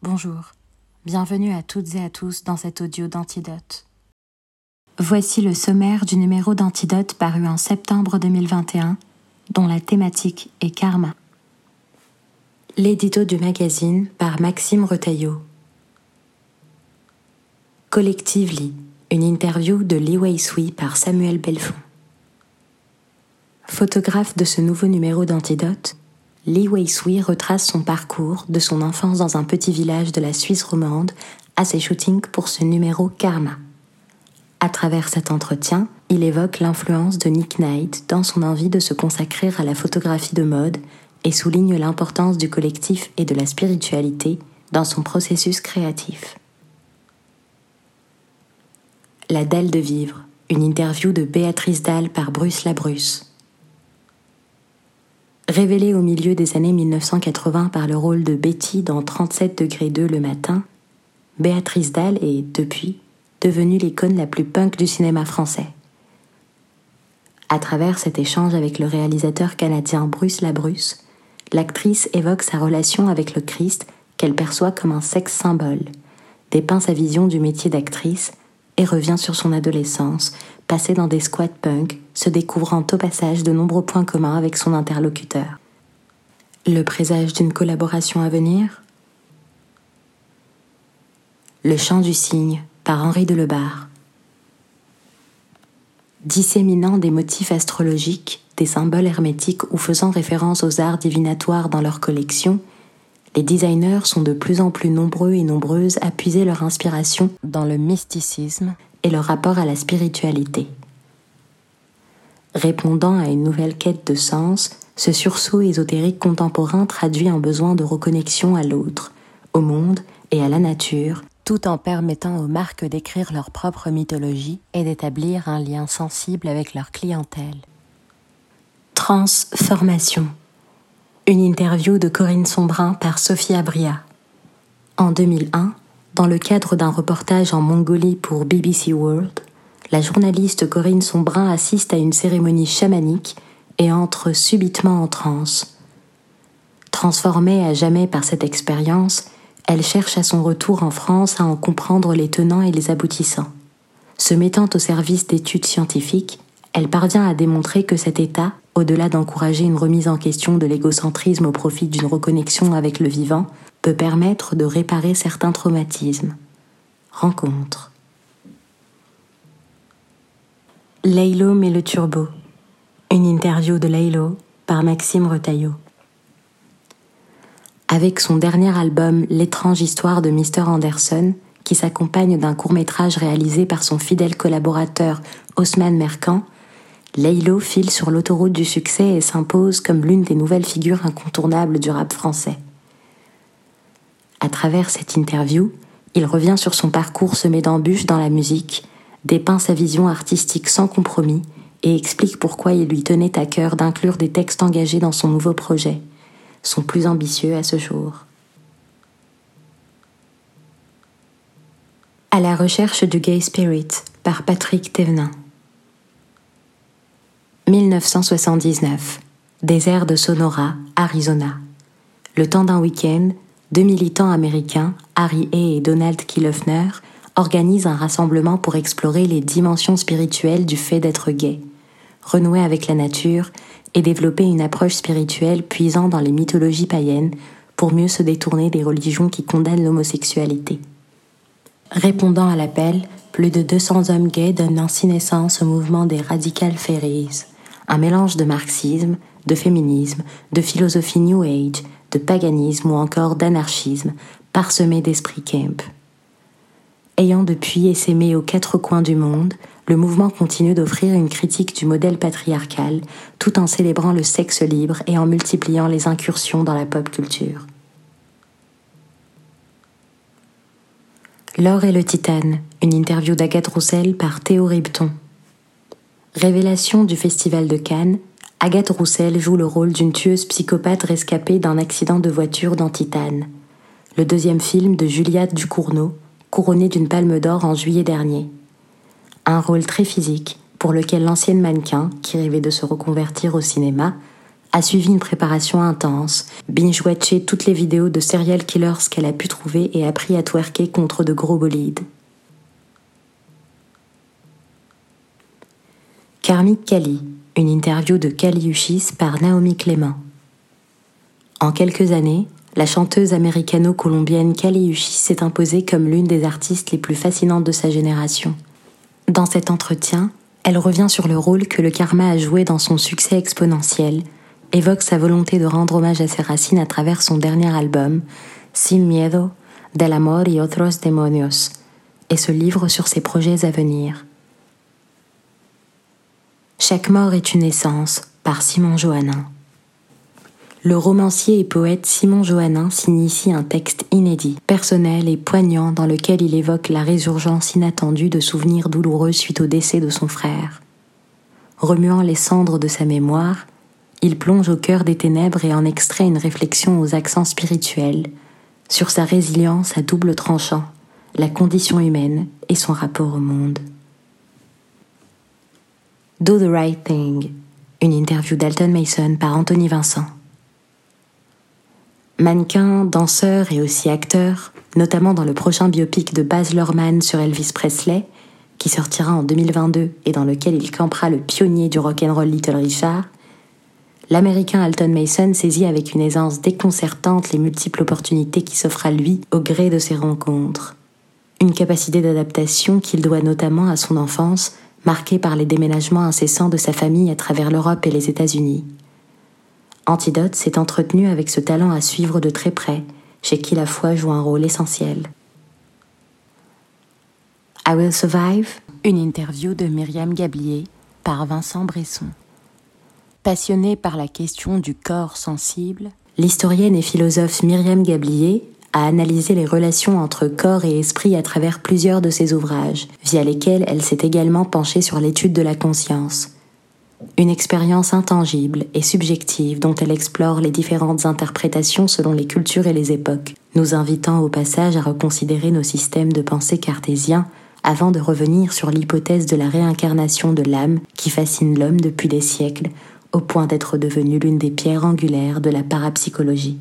Bonjour, bienvenue à toutes et à tous dans cet audio d'Antidote. Voici le sommaire du numéro d'Antidote paru en septembre 2021, dont la thématique est karma. L'édito du magazine par Maxime Retailleau. Collectively, une interview de Li Wei-Sui par Samuel Belfond. Photographe de ce nouveau numéro d'Antidote, Li Wei-Sui retrace son parcours de son enfance dans un petit village de la Suisse romande à ses shootings pour ce numéro Karma. À travers cet entretien, il évoque l'influence de Nick Knight dans son envie de se consacrer à la photographie de mode et souligne l'importance du collectif et de la spiritualité dans son processus créatif. La dalle de vivre, une interview de Béatrice Dalle par Bruce Labrusse. Révélée au milieu des années 1980 par le rôle de Betty dans 37 degrés 2 le matin, Béatrice Dalle est, depuis, devenue l'icône la plus punk du cinéma français. À travers cet échange avec le réalisateur canadien Bruce Labrusse, l'actrice évoque sa relation avec le Christ qu'elle perçoit comme un sexe symbole, dépeint sa vision du métier d'actrice et revient sur son adolescence, passée dans des squats punk, se découvrant au passage de nombreux points communs avec son interlocuteur. Le présage d'une collaboration à venir? Le chant du cygne par Henri de Lebar. Disséminant des motifs astrologiques, des symboles hermétiques ou faisant référence aux arts divinatoires dans leur collection, les designers sont de plus en plus nombreux et nombreuses à puiser leur inspiration dans le mysticisme et leur rapport à la spiritualité. Répondant à une nouvelle quête de sens, ce sursaut ésotérique contemporain traduit un besoin de reconnexion à l'autre, au monde et à la nature, tout en permettant aux marques d'écrire leur propre mythologie et d'établir un lien sensible avec leur clientèle. Transformation. Une interview de Corinne Sombrin par Sophie Abria. En 2001, dans le cadre d'un reportage en Mongolie pour BBC World, la journaliste Corinne Sombrin assiste à une cérémonie chamanique et entre subitement en transe. Transformée à jamais par cette expérience, elle cherche à son retour en France à en comprendre les tenants et les aboutissants. Se mettant au service d'études scientifiques, elle parvient à démontrer que cet état, au-delà d'encourager une remise en question de l'égocentrisme au profit d'une reconnexion avec le vivant, peut permettre de réparer certains traumatismes. Rencontre. Laylo met le turbo. Une interview de Laylo par Maxime Retailleau. Avec son dernier album L'étrange histoire de Mr. Anderson, qui s'accompagne d'un court-métrage réalisé par son fidèle collaborateur Osman Merkan, Laylo file sur l'autoroute du succès et s'impose comme l'une des nouvelles figures incontournables du rap français. À travers cette interview, il revient sur son parcours semé d'embûches dans la musique, dépeint sa vision artistique sans compromis et explique pourquoi il lui tenait à cœur d'inclure des textes engagés dans son nouveau projet, son plus ambitieux à ce jour. À la recherche du gay spirit par Patrick Thévenin. 1979. Désert de Sonora, Arizona. Le temps d'un week-end, deux militants américains, Harry Hay et Donald Kilofner, organise un rassemblement pour explorer les dimensions spirituelles du fait d'être gay, renouer avec la nature et développer une approche spirituelle puisant dans les mythologies païennes pour mieux se détourner des religions qui condamnent l'homosexualité. Répondant à l'appel, plus de 200 hommes gays donnent ainsi naissance au mouvement des Radical Fairies, un mélange de marxisme, de féminisme, de philosophie New Age, de paganisme ou encore d'anarchisme, parsemé d'esprit camp. Ayant depuis essaimé aux quatre coins du monde, le mouvement continue d'offrir une critique du modèle patriarcal, tout en célébrant le sexe libre et en multipliant les incursions dans la pop culture. L'or et le titane, une interview d'Agathe Roussel par Théo Ribton. Révélation du Festival de Cannes, Agathe Roussel joue le rôle d'une tueuse psychopathe rescapée d'un accident de voiture dans Titane, le deuxième film de Juliette Ducournau, couronnée d'une palme d'or en juillet dernier. Un rôle très physique pour lequel l'ancienne mannequin, qui rêvait de se reconvertir au cinéma, a suivi une préparation intense, binge-watché toutes les vidéos de serial killers qu'elle a pu trouver et appris à twerker contre de gros bolides. Karmik Kali, une interview de Kali Uchis par Naomi Clément. En quelques années, la chanteuse américano-colombienne Kali Uchis s'est imposée comme l'une des artistes les plus fascinantes de sa génération. Dans cet entretien, elle revient sur le rôle que le karma a joué dans son succès exponentiel, évoque sa volonté de rendre hommage à ses racines à travers son dernier album, Sin Miedo, Del Amor y Otros Demonios, et se livre sur ses projets à venir. Chaque mort est une essence, par Simon Johannin. Le romancier et poète Simon Johannin signe un texte inédit, personnel et poignant dans lequel il évoque la résurgence inattendue de souvenirs douloureux suite au décès de son frère. Remuant les cendres de sa mémoire, il plonge au cœur des ténèbres et en extrait une réflexion aux accents spirituels, sur sa résilience à double tranchant, la condition humaine et son rapport au monde. Do the Right Thing, une interview d'Alton Mason par Anthony Vincent. Mannequin, danseur et aussi acteur, notamment dans le prochain biopic de Baz Luhrmann sur Elvis Presley, qui sortira en 2022 et dans lequel il campera le pionnier du rock'n'roll Little Richard, l'américain Alton Mason saisit avec une aisance déconcertante les multiples opportunités qui s'offrent à lui au gré de ses rencontres. Une capacité d'adaptation qu'il doit notamment à son enfance marqué par les déménagements incessants de sa famille à travers l'Europe et les États-Unis. Antidote s'est entretenu avec ce talent à suivre de très près, chez qui la foi joue un rôle essentiel. I Will Survive, une interview de Myriam Gablier par Vincent Bresson. Passionnée par la question du corps sensible, l'historienne et philosophe Myriam Gablier a analysé les relations entre corps et esprit à travers plusieurs de ses ouvrages, via lesquels elle s'est également penchée sur l'étude de la conscience. Une expérience intangible et subjective dont elle explore les différentes interprétations selon les cultures et les époques, nous invitant au passage à reconsidérer nos systèmes de pensée cartésiens avant de revenir sur l'hypothèse de la réincarnation de l'âme qui fascine l'homme depuis des siècles, au point d'être devenue l'une des pierres angulaires de la parapsychologie.